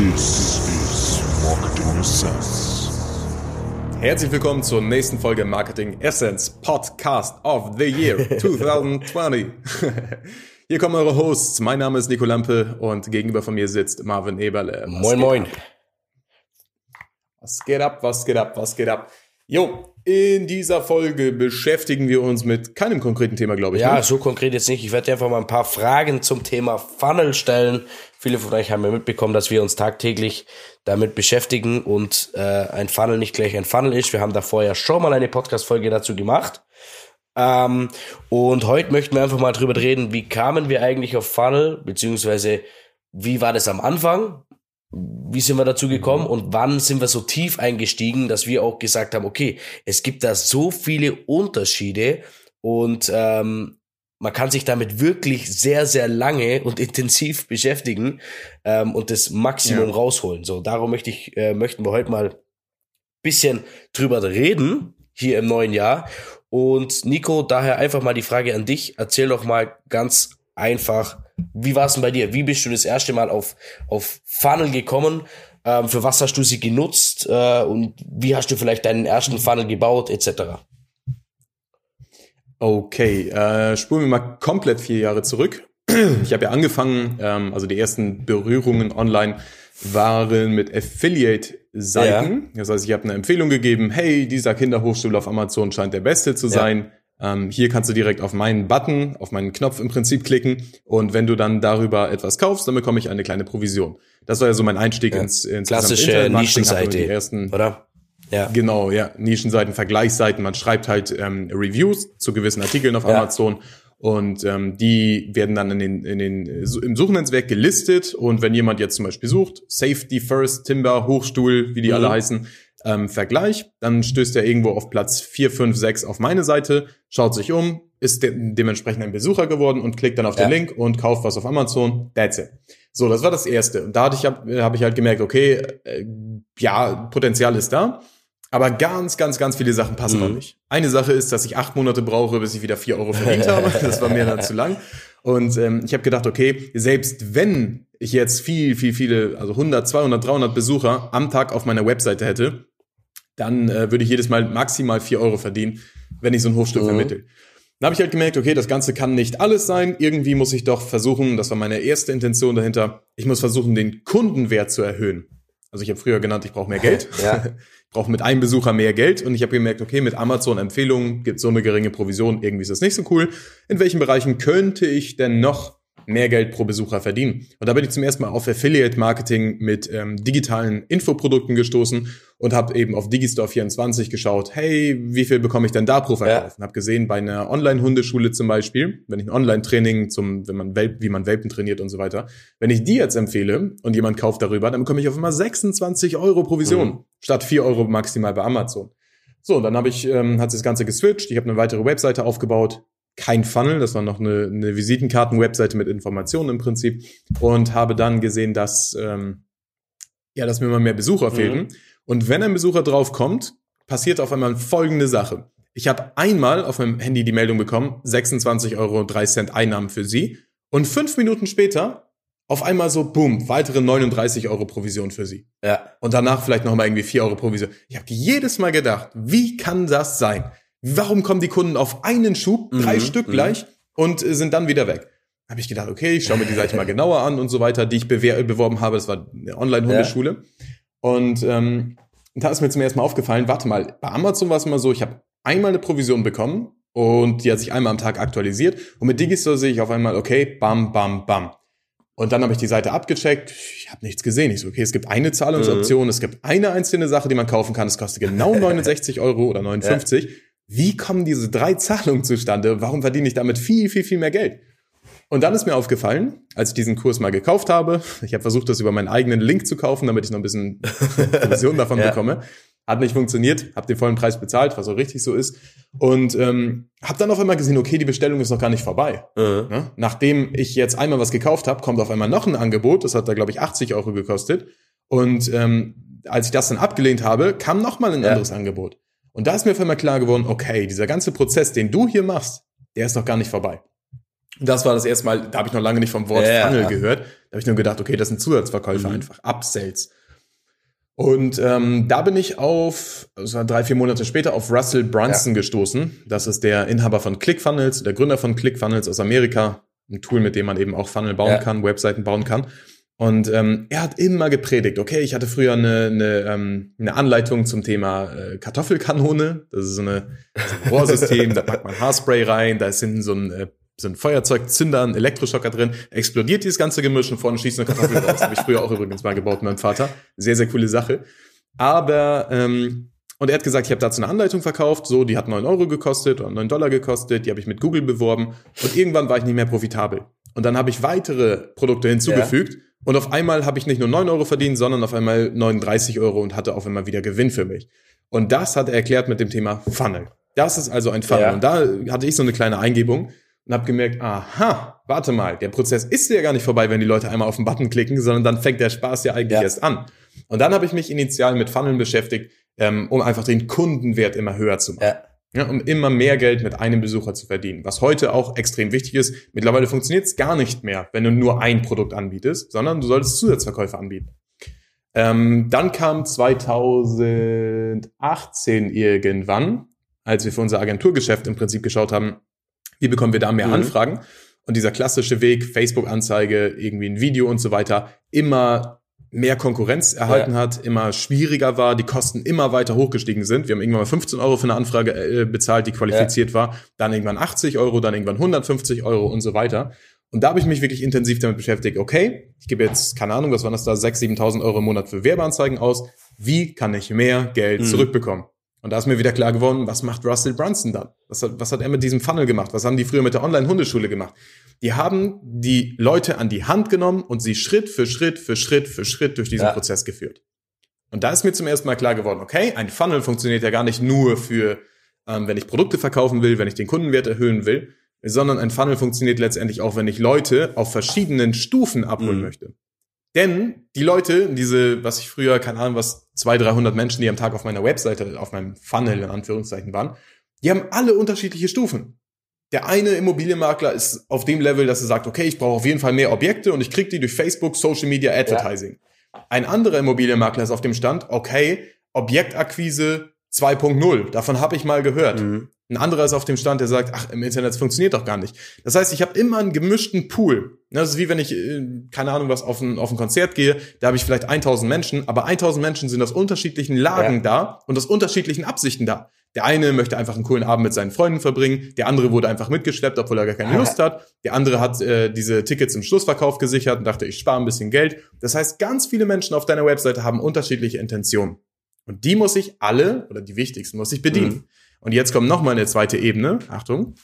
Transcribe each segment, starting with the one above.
This is Marketing Essence. Herzlich willkommen zur nächsten Folge Marketing Essence Podcast of the Year 2020. Hier kommen eure Hosts. Mein Name ist Nico Lampe und gegenüber von mir sitzt Marvin Eberle. Was Moin, moin. Ab? Was geht ab? Was geht ab? Was geht ab? Jo, in dieser Folge beschäftigen wir uns mit keinem konkreten Thema, glaube ich. Ja, ne? so konkret jetzt nicht. Ich werde dir einfach mal ein paar Fragen zum Thema Funnel stellen. Viele von euch haben ja mitbekommen, dass wir uns tagtäglich damit beschäftigen und äh, ein Funnel nicht gleich ein Funnel ist. Wir haben davor ja schon mal eine Podcast-Folge dazu gemacht. Ähm, und heute möchten wir einfach mal drüber reden, wie kamen wir eigentlich auf Funnel, beziehungsweise wie war das am Anfang? Wie sind wir dazu gekommen und wann sind wir so tief eingestiegen, dass wir auch gesagt haben, okay, es gibt da so viele Unterschiede und ähm, man kann sich damit wirklich sehr, sehr lange und intensiv beschäftigen ähm, und das Maximum Ja. rausholen. So, darum möchte ich, äh, möchten wir heute mal bisschen drüber reden hier im neuen Jahr. Und Nico, daher einfach mal die Frage an dich. Erzähl doch mal ganz einfach, wie war es denn bei dir? Wie bist du das erste Mal auf, auf Funnel gekommen? Ähm, für was hast du sie genutzt? Äh, und wie hast du vielleicht deinen ersten Funnel gebaut, etc.? Okay, äh, spulen wir mal komplett vier Jahre zurück. Ich habe ja angefangen, ähm, also die ersten Berührungen online waren mit Affiliate-Seiten. Das heißt, ich habe eine Empfehlung gegeben, hey, dieser Kinderhochschule auf Amazon scheint der beste zu sein. Ähm, hier kannst du direkt auf meinen Button, auf meinen Knopf im Prinzip klicken und wenn du dann darüber etwas kaufst, dann bekomme ich eine kleine Provision. Das war ja so mein Einstieg Ja. ins, ins Klassische Nischenseite, Die ersten oder? Ja. Genau, ja. Nischenseiten, Vergleichsseiten. Man schreibt halt ähm, Reviews zu gewissen Artikeln auf Ja. Amazon und ähm, die werden dann in den, in den, im Suchnetzwerk gelistet und wenn jemand jetzt zum Beispiel sucht, Safety First, Timber, Hochstuhl, wie die Mhm. alle heißen, ähm, Vergleich, dann stößt er irgendwo auf Platz 4, 5, 6 auf meine Seite, schaut sich um, ist de dementsprechend ein Besucher geworden und klickt dann auf den Ja. Link und kauft was auf Amazon. That's it. So, das war das Erste. Und da hatte ich, hab, hab ich halt gemerkt, okay, äh, ja, Potenzial ist da. Aber ganz, ganz, ganz viele Sachen passen Mhm. noch nicht. Eine Sache ist, dass ich acht Monate brauche, bis ich wieder vier Euro verdient habe. Das war mir dann zu lang. Und ähm, ich habe gedacht, okay, selbst wenn ich jetzt viel, viel, viele, also 100, 200, 300 Besucher am Tag auf meiner Webseite hätte, dann äh, würde ich jedes Mal maximal vier Euro verdienen, wenn ich so ein Hochstück Mhm. vermittel. Dann habe ich halt gemerkt, okay, das Ganze kann nicht alles sein. Irgendwie muss ich doch versuchen, das war meine erste Intention dahinter, ich muss versuchen, den Kundenwert zu erhöhen. Also ich habe früher genannt, ich brauche mehr Geld. Ja. Ich brauche mit einem Besucher mehr Geld und ich habe gemerkt, okay, mit Amazon-Empfehlungen gibt so eine geringe Provision, irgendwie ist das nicht so cool. In welchen Bereichen könnte ich denn noch mehr Geld pro Besucher verdienen? Und da bin ich zum ersten Mal auf Affiliate-Marketing mit ähm, digitalen Infoprodukten gestoßen und habe eben auf Digistore24 geschaut, hey, wie viel bekomme ich denn da pro Verkauf? Ja. Und habe gesehen, bei einer Online-Hundeschule zum Beispiel, wenn ich ein Online-Training zum, wenn man Welp, wie man Welpen trainiert und so weiter, wenn ich die jetzt empfehle und jemand kauft darüber, dann bekomme ich auf einmal 26 Euro Provision Mhm. statt 4 Euro maximal bei Amazon. So, und dann habe ich, ähm, hat sich das Ganze geswitcht. Ich habe eine weitere Webseite aufgebaut. Kein Funnel, das war noch eine, eine Visitenkarten-Webseite mit Informationen im Prinzip. Und habe dann gesehen, dass, ähm, ja, dass mir immer mehr Besucher Mhm. fehlten. Und wenn ein Besucher drauf kommt, passiert auf einmal folgende Sache. Ich habe einmal auf meinem Handy die Meldung bekommen, 26,03 Euro Einnahmen für Sie. Und fünf Minuten später auf einmal so, boom, weitere 39 Euro Provision für Sie Ja. und danach vielleicht noch mal irgendwie 4 Euro Provision. Ich habe jedes Mal gedacht, wie kann das sein? Warum kommen die Kunden auf einen Schub, drei Mhm, Stück mhm. gleich und äh, sind dann wieder weg? Habe ich gedacht, okay, ich schaue mir die Seite mal genauer an und so weiter, die ich beworben habe. Das war eine Online-Hundeschule. Und ähm, da ist mir zum ersten Mal aufgefallen, warte mal, bei Amazon war es immer so, ich habe einmal eine Provision bekommen und die hat sich einmal am Tag aktualisiert. Und mit Digistore sehe ich auf einmal, okay, bam, bam, bam. Und dann habe ich die Seite abgecheckt. Ich habe nichts gesehen. Ich so, okay, es gibt eine Zahlungsoption, es gibt eine einzelne Sache, die man kaufen kann. Es kostet genau 69 Euro oder 59. Wie kommen diese drei Zahlungen zustande? Warum verdiene ich damit viel, viel, viel mehr Geld? Und dann ist mir aufgefallen, als ich diesen Kurs mal gekauft habe, ich habe versucht, das über meinen eigenen Link zu kaufen, damit ich noch ein bisschen Provision davon Ja. bekomme. Hat nicht funktioniert, habe den vollen Preis bezahlt, was auch richtig so ist. Und ähm, habe dann auf einmal gesehen, okay, die Bestellung ist noch gar nicht vorbei. Mhm. Ne? Nachdem ich jetzt einmal was gekauft habe, kommt auf einmal noch ein Angebot. Das hat da, glaube ich, 80 Euro gekostet. Und ähm, als ich das dann abgelehnt habe, kam noch mal ein Ja. anderes Angebot. Und da ist mir auf einmal klar geworden, okay, dieser ganze Prozess, den du hier machst, der ist noch gar nicht vorbei. Das war das erste Mal, da habe ich noch lange nicht vom Wort Ja, Funnel ja. gehört. Da habe ich nur gedacht, okay, das sind Zusatzverkäufe Mhm. einfach, Upsells. Und ähm, da bin ich auf, das war drei, vier Monate später, auf Russell Brunson gestoßen. Das ist der Inhaber von ClickFunnels, der Gründer von ClickFunnels aus Amerika. Ein Tool, mit dem man eben auch Funnel bauen Ja. kann, Webseiten bauen kann. Und ähm, er hat immer gepredigt, okay, ich hatte früher eine, eine, ähm, eine Anleitung zum Thema äh, Kartoffelkanone. Das ist so, eine, so ein Rohrsystem, da packt man Haarspray rein, da ist hinten so ein, äh, so ein Feuerzeugzünder, ein Elektroschocker drin, explodiert dieses ganze Gemisch und vorne schießt eine Kartoffel raus. Habe ich früher auch übrigens mal gebaut mit meinem Vater. Sehr, sehr coole Sache. Aber, ähm, und er hat gesagt, ich habe dazu eine Anleitung verkauft, so, die hat 9 Euro gekostet oder 9 Dollar gekostet, die habe ich mit Google beworben und irgendwann war ich nicht mehr profitabel. Und dann habe ich weitere Produkte hinzugefügt und auf einmal habe ich nicht nur 9 Euro verdient, sondern auf einmal 39 Euro und hatte auf einmal wieder Gewinn für mich. Und das hat er erklärt mit dem Thema Funnel. Das ist also ein Funnel. Ja. Und da hatte ich so eine kleine Eingebung und habe gemerkt, aha, warte mal, der Prozess ist ja gar nicht vorbei, wenn die Leute einmal auf den Button klicken, sondern dann fängt der Spaß ja eigentlich Ja. erst an. Und dann habe ich mich initial mit Funneln beschäftigt, ähm, um einfach den Kundenwert immer höher zu machen. Ja. Ja, um immer mehr Geld mit einem Besucher zu verdienen, was heute auch extrem wichtig ist. Mittlerweile funktioniert es gar nicht mehr, wenn du nur ein Produkt anbietest, sondern du solltest Zusatzverkäufe anbieten. Ähm, dann kam 2018 irgendwann, als wir für unser Agenturgeschäft im Prinzip geschaut haben, wie bekommen wir da mehr Mhm. Anfragen? Und dieser klassische Weg, Facebook-Anzeige, irgendwie ein Video und so weiter, immer mehr Konkurrenz erhalten hat, immer schwieriger war, die Kosten immer weiter hochgestiegen sind. Wir haben irgendwann mal 15 Euro für eine Anfrage äh, bezahlt, die qualifiziert war, dann irgendwann 80 Euro, dann irgendwann 150 Euro und so weiter. Und da habe ich mich wirklich intensiv damit beschäftigt, okay, ich gebe jetzt, keine Ahnung, was waren das da, 6.000, 7.000 Euro im Monat für Werbeanzeigen aus. Wie kann ich mehr Geld Mhm. zurückbekommen? Und da ist mir wieder klar geworden, was macht Russell Brunson dann? Was hat, was hat er mit diesem Funnel gemacht? Was haben die früher mit der Online-Hundeschule gemacht? Die haben die Leute an die Hand genommen und sie Schritt für Schritt für Schritt für Schritt durch diesen Ja. Prozess geführt. Und da ist mir zum ersten Mal klar geworden, okay, ein Funnel funktioniert ja gar nicht nur für, ähm, wenn ich Produkte verkaufen will, wenn ich den Kundenwert erhöhen will, sondern ein Funnel funktioniert letztendlich auch, wenn ich Leute auf verschiedenen Stufen abholen Mhm. möchte. Denn die Leute, diese, was ich früher, keine Ahnung, was 200, 300 Menschen, die am Tag auf meiner Webseite, auf meinem Funnel in Anführungszeichen waren, die haben alle unterschiedliche Stufen. Der eine Immobilienmakler ist auf dem Level, dass er sagt, okay, ich brauche auf jeden Fall mehr Objekte und ich kriege die durch Facebook, Social Media, Advertising. Ein anderer Immobilienmakler ist auf dem Stand, okay, Objektakquise 2.0, davon habe ich mal gehört. Mhm. Ein anderer ist auf dem Stand, der sagt, ach, im Internet funktioniert doch gar nicht. Das heißt, ich habe immer einen gemischten Pool. Das ist wie wenn ich, äh, keine Ahnung, was auf ein, auf ein Konzert gehe, da habe ich vielleicht 1000 Menschen, aber 1000 Menschen sind aus unterschiedlichen Lagen Ja. da und aus unterschiedlichen Absichten da. Der eine möchte einfach einen coolen Abend mit seinen Freunden verbringen, der andere wurde einfach mitgeschleppt, obwohl er gar keine Lust hat. Der andere hat äh, diese Tickets im Schlussverkauf gesichert und dachte, ich spare ein bisschen Geld. Das heißt, ganz viele Menschen auf deiner Webseite haben unterschiedliche Intentionen. Und die muss ich alle, oder die wichtigsten, muss ich bedienen. Mhm. Und jetzt kommt noch mal eine zweite Ebene. Achtung.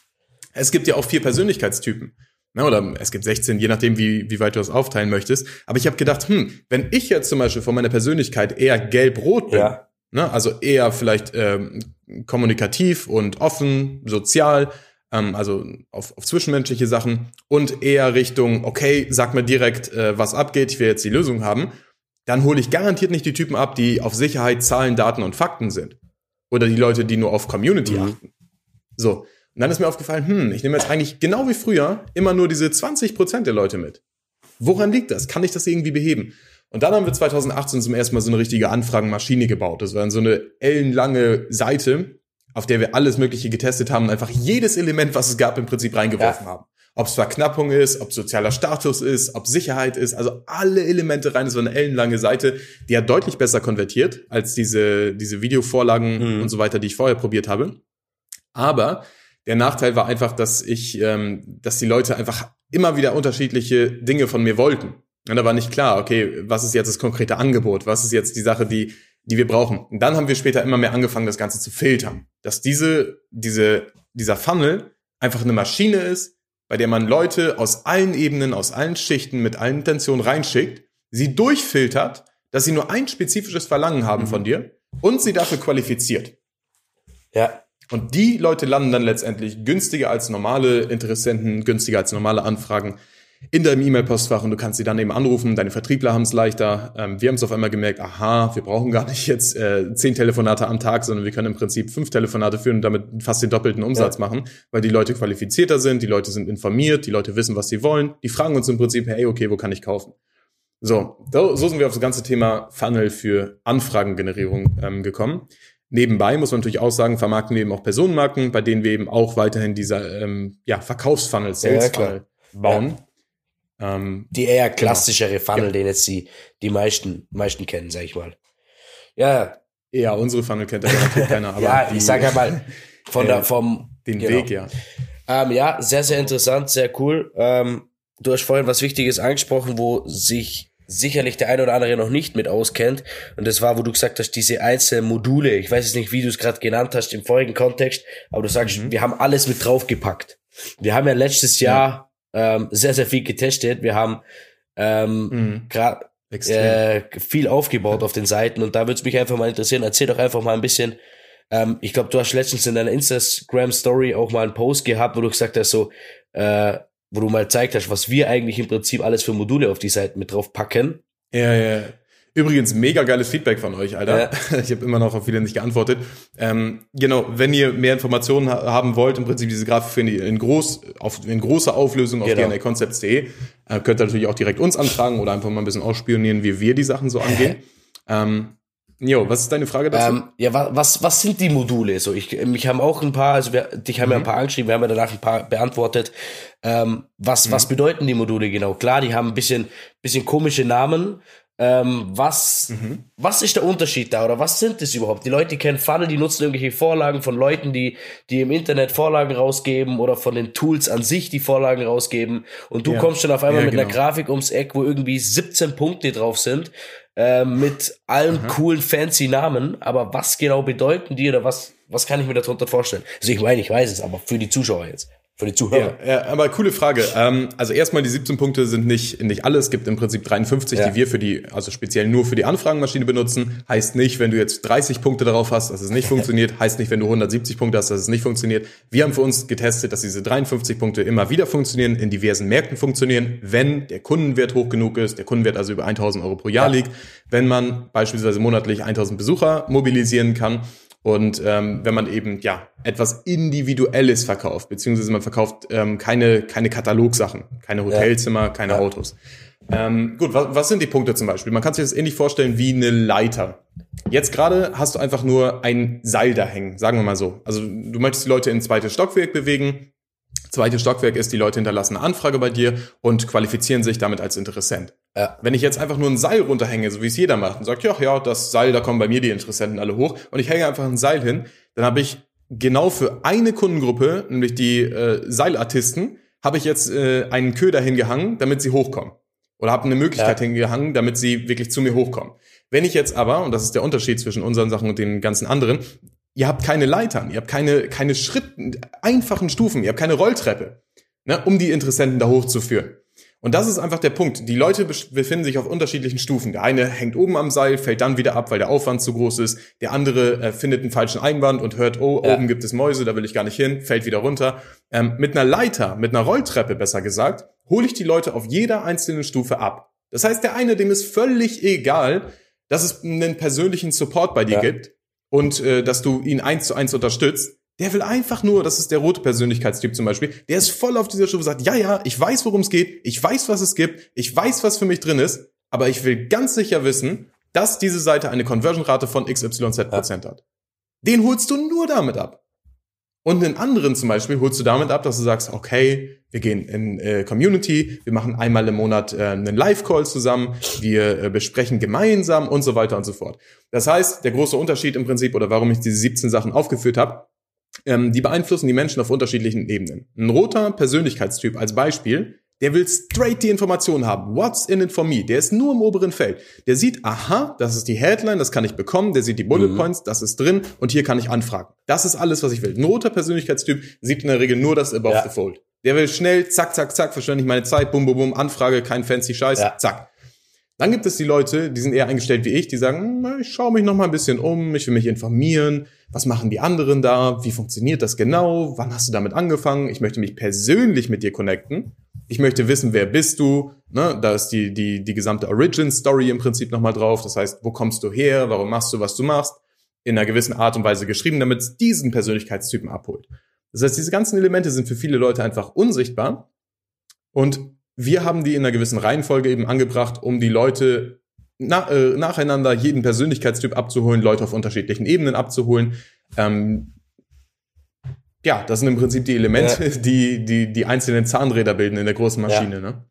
Es gibt ja auch vier Persönlichkeitstypen. Na, oder es gibt 16, je nachdem, wie, wie weit du das aufteilen möchtest. Aber ich habe gedacht, hm, wenn ich jetzt zum Beispiel von meiner Persönlichkeit eher gelb-rot bin, Ja. Ne, also eher vielleicht ähm, kommunikativ und offen, sozial, ähm, also auf, auf zwischenmenschliche Sachen und eher Richtung, okay, sag mir direkt, äh, was abgeht, ich will jetzt die Lösung haben, dann hole ich garantiert nicht die Typen ab, die auf Sicherheit, Zahlen, Daten und Fakten sind. Oder die Leute, die nur auf Community Mhm. achten. So. Und dann ist mir aufgefallen, hm, ich nehme jetzt eigentlich genau wie früher immer nur diese 20% der Leute mit. Woran liegt das? Kann ich das irgendwie beheben? Und dann haben wir 2018 zum ersten Mal so eine richtige Anfragenmaschine gebaut. Das war dann so eine ellenlange Seite, auf der wir alles Mögliche getestet haben und einfach jedes Element, was es gab, im Prinzip reingeworfen Ja. haben. Ob es Verknappung ist, ob sozialer Status ist, ob Sicherheit ist, also alle Elemente rein. Das war eine ellenlange Seite, die hat deutlich besser konvertiert als diese, diese Videovorlagen Mhm. und so weiter, die ich vorher probiert habe. Aber der Nachteil war einfach, dass ich, ähm, dass die Leute einfach immer wieder unterschiedliche Dinge von mir wollten. Und da war nicht klar, okay, was ist jetzt das konkrete Angebot? Was ist jetzt die Sache, die, die wir brauchen? Und dann haben wir später immer mehr angefangen, das Ganze zu filtern. Dass diese, diese, dieser Funnel einfach eine Maschine ist, bei der man Leute aus allen Ebenen, aus allen Schichten, mit allen Intentionen reinschickt, sie durchfiltert, dass sie nur ein spezifisches Verlangen haben von dir und sie dafür qualifiziert. Ja. Und die Leute landen dann letztendlich günstiger als normale Interessenten, günstiger als normale Anfragen in deinem E-Mail-Postfach und du kannst sie dann eben anrufen. Deine Vertriebler haben es leichter. Ähm, wir haben es auf einmal gemerkt, aha, wir brauchen gar nicht jetzt äh, zehn Telefonate am Tag, sondern wir können im Prinzip fünf Telefonate führen und damit fast den doppelten Umsatz ja. machen, weil die Leute qualifizierter sind, die Leute sind informiert, die Leute wissen, was sie wollen. Die fragen uns im Prinzip, hey, okay, wo kann ich kaufen? So, so sind wir auf das ganze Thema Funnel für Anfragengenerierung ähm, gekommen. Nebenbei muss man natürlich auch sagen, vermarkten wir eben auch Personenmarken, bei denen wir eben auch weiterhin dieser ähm, ja, Verkaufsfunnel, Sales Funnel ja, bauen. Ja. Ähm, die eher genau. klassischere genau. Funnel, ja. den jetzt die, die meisten, meisten kennen, sag ich mal. Ja. Ja, unsere Funnel kennt ja natürlich keiner. Aber ja, die, ich sag mal, von der, vom, den genau. Weg, ja. Ähm, ja, sehr, sehr interessant, sehr cool. Ähm, du hast vorhin was Wichtiges angesprochen, wo sich sicherlich der eine oder andere noch nicht mit auskennt. Und das war, wo du gesagt hast, diese einzelnen Module. Ich weiß jetzt nicht, wie du es gerade genannt hast im vorigen Kontext, aber du sagst, mhm. wir haben alles mit draufgepackt. Wir haben ja letztes Jahr ja. Ähm, sehr, sehr viel getestet. Wir haben ähm, mhm. gerade äh, viel aufgebaut auf den Seiten und da würde es mich einfach mal interessieren. Erzähl doch einfach mal ein bisschen. Ähm, ich glaube, du hast letztens in deiner Instagram Story auch mal einen Post gehabt, wo du gesagt hast, so äh, wo du mal gezeigt hast, was wir eigentlich im Prinzip alles für Module auf die Seite mit drauf packen. Ja, ja. Übrigens, mega geiles Feedback von euch, Alter. Ja. Ich habe immer noch auf viele nicht geantwortet. Ähm, genau, wenn ihr mehr Informationen ha haben wollt, im Prinzip diese Grafik findet ihr in, groß, auf, in großer Auflösung auf genau. dnaconcepts.de. Äh, könnt ihr natürlich auch direkt uns anfragen oder einfach mal ein bisschen ausspionieren, wie wir die Sachen so angehen. ähm, Jo, was ist deine Frage dazu? Ähm, ja, was, was sind die Module? So, ich, mich haben auch ein paar, also wir, dich haben mhm. ja ein mhm. paar angeschrieben, wir haben ja danach ein paar beantwortet. Ähm, was, mhm. was bedeuten die Module genau? Klar, die haben ein bisschen, bisschen komische Namen. Ähm, was, mhm. was ist der Unterschied da oder was sind das überhaupt? Die Leute kennen Funnel, die nutzen irgendwelche Vorlagen von Leuten, die, die im Internet Vorlagen rausgeben oder von den Tools an sich die Vorlagen rausgeben. Und du ja. kommst dann auf einmal ja, mit genau. einer Grafik ums Eck, wo irgendwie 17 Punkte drauf sind äh, mit allen Aha. coolen fancy Namen, aber was genau bedeuten die oder was, was kann ich mir darunter vorstellen? Also ich meine, ich weiß es, aber für die Zuschauer jetzt. Für die Zuhörer. Ja, ja aber coole Frage. Ähm, also erstmal die 17 Punkte sind nicht, nicht alle. Es gibt im Prinzip 53, ja. die wir für die, also speziell nur für die Anfragenmaschine benutzen. Heißt nicht, wenn du jetzt 30 Punkte darauf hast, dass es nicht funktioniert. Heißt nicht, wenn du 170 Punkte hast, dass es nicht funktioniert. Wir haben für uns getestet, dass diese 53 Punkte immer wieder funktionieren, in diversen Märkten funktionieren, wenn der Kundenwert hoch genug ist, der Kundenwert also über 1000 Euro pro Jahr ja. liegt, wenn man beispielsweise monatlich 1000 Besucher mobilisieren kann und ähm, wenn man eben ja etwas Individuelles verkauft, beziehungsweise man verkauft ähm, keine, keine Katalogsachen, keine Hotelzimmer, keine ja. Autos. Ähm, gut, was, was sind die Punkte zum Beispiel? Man kann sich das ähnlich vorstellen wie eine Leiter. Jetzt gerade hast du einfach nur ein Seil da hängen, sagen wir mal so. Also du möchtest die Leute in ein zweites Stockwerk bewegen. Zweites Stockwerk ist, die Leute hinterlassen eine Anfrage bei dir und qualifizieren sich damit als Interessent. Ja. Wenn ich jetzt einfach nur ein Seil runterhänge, so wie es jeder macht, und sagt, ja, ja, das Seil, da kommen bei mir die Interessenten alle hoch, und ich hänge einfach ein Seil hin, dann habe ich genau für eine Kundengruppe, nämlich die äh, Seilartisten, habe ich jetzt äh, einen Köder hingehangen, damit sie hochkommen. Oder habe eine Möglichkeit ja. hingehangen, damit sie wirklich zu mir hochkommen. Wenn ich jetzt aber, und das ist der Unterschied zwischen unseren Sachen und den ganzen anderen, ihr habt keine Leitern, ihr habt keine, keine Schritt, einfachen Stufen, ihr habt keine Rolltreppe, ne, um die Interessenten da hochzuführen. Und das ist einfach der Punkt. Die Leute befinden sich auf unterschiedlichen Stufen. Der eine hängt oben am Seil, fällt dann wieder ab, weil der Aufwand zu groß ist. Der andere äh, findet einen falschen Einwand und hört, oh, ja. oben gibt es Mäuse, da will ich gar nicht hin, fällt wieder runter. Ähm, mit einer Leiter, mit einer Rolltreppe besser gesagt, hole ich die Leute auf jeder einzelnen Stufe ab. Das heißt, der eine, dem ist völlig egal, dass es einen persönlichen Support bei dir ja. gibt und äh, dass du ihn eins zu eins unterstützt. Der will einfach nur, das ist der rote Persönlichkeitstyp zum Beispiel, der ist voll auf dieser Stufe, sagt, ja, ja, ich weiß, worum es geht, ich weiß, was es gibt, ich weiß, was für mich drin ist, aber ich will ganz sicher wissen, dass diese Seite eine Conversion-Rate von XYZ Prozent hat. Den holst du nur damit ab. Und einen anderen zum Beispiel holst du damit ab, dass du sagst, okay, wir gehen in äh, Community, wir machen einmal im Monat äh, einen Live-Call zusammen, wir äh, besprechen gemeinsam und so weiter und so fort. Das heißt, der große Unterschied im Prinzip oder warum ich diese 17 Sachen aufgeführt habe, ähm, die beeinflussen die Menschen auf unterschiedlichen Ebenen. Ein roter Persönlichkeitstyp als Beispiel, der will straight die Information haben. What's in it for me? Der ist nur im oberen Feld. Der sieht, aha, das ist die Headline, das kann ich bekommen. Der sieht die Bullet mhm. Points, das ist drin und hier kann ich anfragen. Das ist alles, was ich will. Ein roter Persönlichkeitstyp sieht in der Regel nur das Above ja. the Fold. Der will schnell, zack, zack, zack, verschwende ich meine Zeit, bum, bum, bum, Anfrage, kein fancy Scheiß, ja. zack. Dann gibt es die Leute, die sind eher eingestellt wie ich, die sagen, ich schaue mich noch mal ein bisschen um, ich will mich informieren, was machen die anderen da, wie funktioniert das genau, wann hast du damit angefangen, ich möchte mich persönlich mit dir connecten. Ich möchte wissen, wer bist du? Ne, da ist die, die, die gesamte Origin-Story im Prinzip nochmal drauf. Das heißt, wo kommst du her? Warum machst du, was du machst? In einer gewissen Art und Weise geschrieben, damit es diesen Persönlichkeitstypen abholt. Das heißt, diese ganzen Elemente sind für viele Leute einfach unsichtbar. Und wir haben die in einer gewissen Reihenfolge eben angebracht, um die Leute na, äh, nacheinander jeden Persönlichkeitstyp abzuholen, Leute auf unterschiedlichen Ebenen abzuholen. Ähm, ja, das sind im Prinzip die Elemente, ja. die, die die einzelnen Zahnräder bilden in der großen Maschine. Ja. Ne?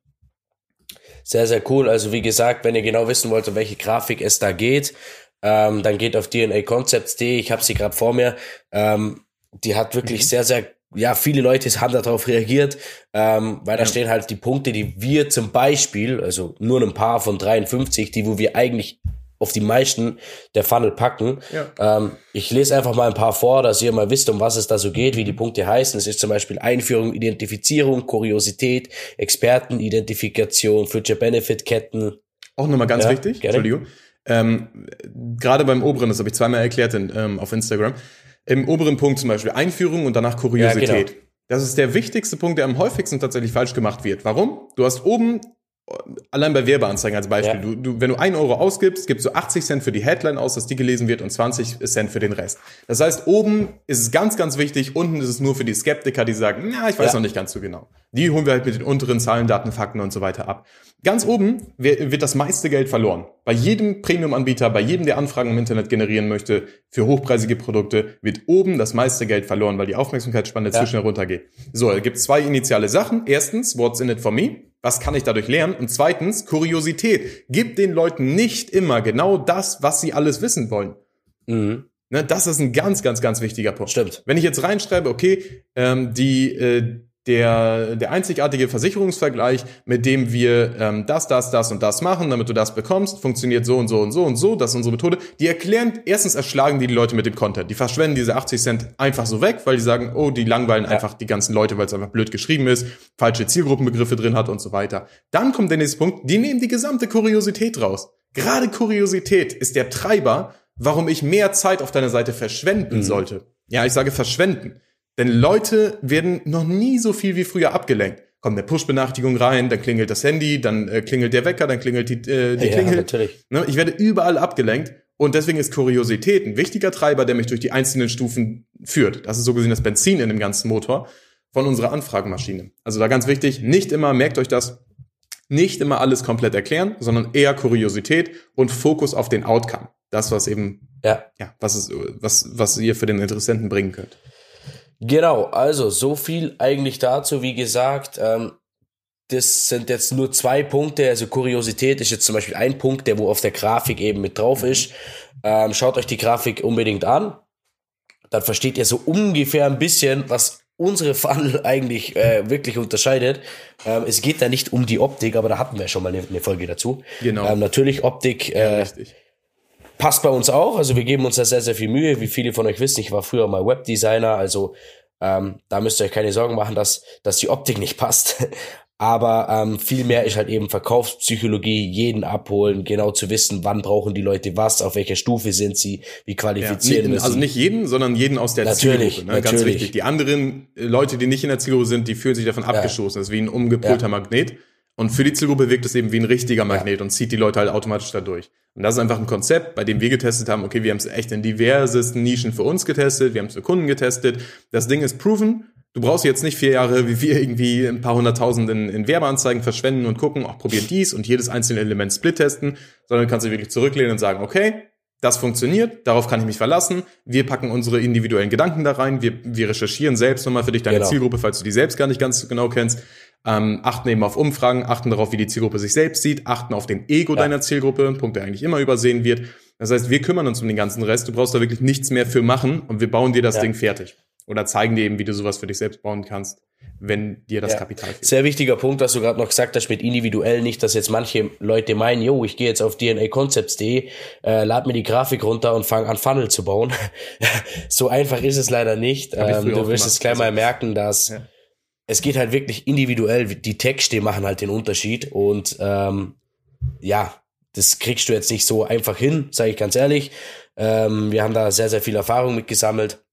Sehr, sehr cool. Also wie gesagt, wenn ihr genau wissen wollt, um welche Grafik es da geht, ähm, dann geht auf dnaconcepts.de. Ich habe sie gerade vor mir. Ähm, die hat wirklich mhm. sehr, sehr ja, viele Leute haben darauf reagiert, ähm, weil ja. da stehen halt die Punkte, die wir zum Beispiel, also nur ein paar von 53, die wo wir eigentlich auf die meisten der Funnel packen. Ja. Ähm, ich lese einfach mal ein paar vor, dass ihr mal wisst, um was es da so geht, wie die Punkte heißen. Es ist zum Beispiel Einführung, Identifizierung, Kuriosität, Experten, Identifikation, Future Benefit Ketten. Auch nochmal ganz ja, wichtig, gerne. Entschuldigung. Ähm, Gerade beim oberen, das habe ich zweimal erklärt in, ähm, auf Instagram. Im oberen Punkt zum Beispiel Einführung und danach Kuriosität. Ja, genau. Das ist der wichtigste Punkt, der am häufigsten tatsächlich falsch gemacht wird. Warum? Du hast oben allein bei Werbeanzeigen als Beispiel, ja. du, du, wenn du ein Euro ausgibst, gibst du 80 Cent für die Headline aus, dass die gelesen wird und 20 Cent für den Rest. Das heißt, oben ist es ganz, ganz wichtig, unten ist es nur für die Skeptiker, die sagen, na, ich weiß ja. noch nicht ganz so genau. Die holen wir halt mit den unteren Zahlen, Daten, Fakten und so weiter ab. Ganz oben wird das meiste Geld verloren. Bei jedem Premium-Anbieter, bei jedem, der Anfragen im Internet generieren möchte, für hochpreisige Produkte, wird oben das meiste Geld verloren, weil die Aufmerksamkeitsspanne ja. zu schnell runtergeht. So, es gibt zwei initiale Sachen. Erstens, what's in it for me? Was kann ich dadurch lernen? Und zweitens, Kuriosität. Gib den Leuten nicht immer genau das, was sie alles wissen wollen. Mhm. Ne, das ist ein ganz, ganz, ganz wichtiger Punkt. Stimmt. Wenn ich jetzt reinschreibe, okay, ähm, die, äh, der, der einzigartige Versicherungsvergleich, mit dem wir ähm, das, das, das und das machen, damit du das bekommst, funktioniert so und so und so und so, das ist unsere Methode. Die erklären, erstens erschlagen die die Leute mit dem Content. Die verschwenden diese 80 Cent einfach so weg, weil die sagen, oh, die langweilen ja. einfach die ganzen Leute, weil es einfach blöd geschrieben ist, falsche Zielgruppenbegriffe drin hat und so weiter. Dann kommt der nächste Punkt, die nehmen die gesamte Kuriosität raus. Gerade Kuriosität ist der Treiber, warum ich mehr Zeit auf deiner Seite verschwenden mhm. sollte. Ja, ich sage verschwenden. Denn Leute werden noch nie so viel wie früher abgelenkt. Kommt eine Push-Benachrichtigung rein, dann klingelt das Handy, dann äh, klingelt der Wecker, dann klingelt die, äh, die ja, Klingel. Natürlich. Ne? Ich werde überall abgelenkt. Und deswegen ist Kuriosität ein wichtiger Treiber, der mich durch die einzelnen Stufen führt. Das ist so gesehen das Benzin in dem ganzen Motor von unserer Anfragemaschine. Also da ganz wichtig, nicht immer, merkt euch das, nicht immer alles komplett erklären, sondern eher Kuriosität und Fokus auf den Outcome. Das, was eben, ja, ja was, ist, was, was ihr für den Interessenten bringen könnt. Genau, also so viel eigentlich dazu, wie gesagt. Ähm, das sind jetzt nur zwei Punkte. Also Kuriosität ist jetzt zum Beispiel ein Punkt, der wo auf der Grafik eben mit drauf mhm. ist. Ähm, schaut euch die Grafik unbedingt an. Dann versteht ihr so ungefähr ein bisschen, was unsere Funnel eigentlich äh, wirklich unterscheidet. Ähm, es geht da nicht um die Optik, aber da hatten wir schon mal eine, eine Folge dazu. Genau. Ähm, natürlich Optik. Äh, ja, passt bei uns auch. Also wir geben uns da sehr, sehr viel Mühe. Wie viele von euch wissen, ich war früher mal Webdesigner, also ähm, da müsst ihr euch keine Sorgen machen, dass, dass die Optik nicht passt. Aber ähm, viel mehr ist halt eben Verkaufspsychologie, jeden abholen, genau zu wissen, wann brauchen die Leute was, auf welcher Stufe sind sie, wie qualifizieren ja, Also nicht jeden, sondern jeden aus der natürlich, Zielgruppe. Ne? Natürlich. Ganz wichtig. Die anderen äh, Leute, die nicht in der Zielgruppe sind, die fühlen sich davon ja. abgestoßen. Das ist wie ein umgepolter ja. Magnet. Und für die Zielgruppe wirkt es eben wie ein richtiger Magnet ja. und zieht die Leute halt automatisch da durch. Und das ist einfach ein Konzept, bei dem wir getestet haben, okay, wir haben es echt in diversesten Nischen für uns getestet, wir haben es für Kunden getestet. Das Ding ist proven. Du brauchst jetzt nicht vier Jahre, wie wir irgendwie ein paar hunderttausend in, in Werbeanzeigen verschwenden und gucken, auch probier dies und jedes einzelne Element split testen, sondern du kannst dich wirklich zurücklehnen und sagen, okay, das funktioniert, darauf kann ich mich verlassen. Wir packen unsere individuellen Gedanken da rein. Wir, wir recherchieren selbst nochmal für dich deine genau. Zielgruppe, falls du die selbst gar nicht ganz genau kennst ähm, achten eben auf Umfragen, achten darauf, wie die Zielgruppe sich selbst sieht, achten auf den Ego ja. deiner Zielgruppe, ein Punkt, der eigentlich immer übersehen wird. Das heißt, wir kümmern uns um den ganzen Rest. Du brauchst da wirklich nichts mehr für machen und wir bauen dir das ja. Ding fertig. Oder zeigen dir eben, wie du sowas für dich selbst bauen kannst, wenn dir das ja. Kapital fehlt. Sehr wichtiger Punkt, was du gerade noch gesagt hast mit individuell nicht, dass jetzt manche Leute meinen, yo, ich gehe jetzt auf dnaconcepts.de, äh, lad mir die Grafik runter und fange an Funnel zu bauen. so einfach ist es leider nicht. Ähm, du wirst es gleich mal merken, dass ja es geht halt wirklich individuell. Die Texte machen halt den Unterschied und ähm, ja, das kriegst du jetzt nicht so einfach hin, sage ich ganz ehrlich. Ähm, wir haben da sehr, sehr viel Erfahrung mitgesammelt.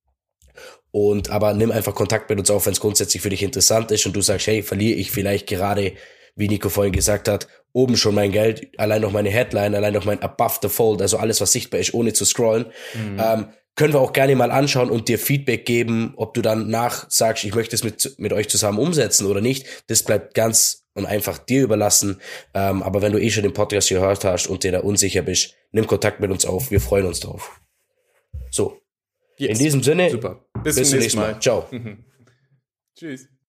Und aber nimm einfach Kontakt mit uns auf, wenn es grundsätzlich für dich interessant ist und du sagst, hey, verliere ich vielleicht gerade, wie Nico vorhin gesagt hat, oben schon mein Geld, allein noch meine Headline, allein noch mein Above the Fold, also alles, was sichtbar ist, ohne zu scrollen. Mhm. Ähm, können wir auch gerne mal anschauen und dir Feedback geben, ob du dann nach sagst, ich möchte es mit, mit euch zusammen umsetzen oder nicht. Das bleibt ganz und einfach dir überlassen. Ähm, aber wenn du eh schon den Podcast gehört hast und dir da unsicher bist, nimm Kontakt mit uns auf. Wir freuen uns drauf. So. Yes. In diesem Sinne. Super. Bis, bis zum nächsten Mal. Mal. Ciao. Tschüss.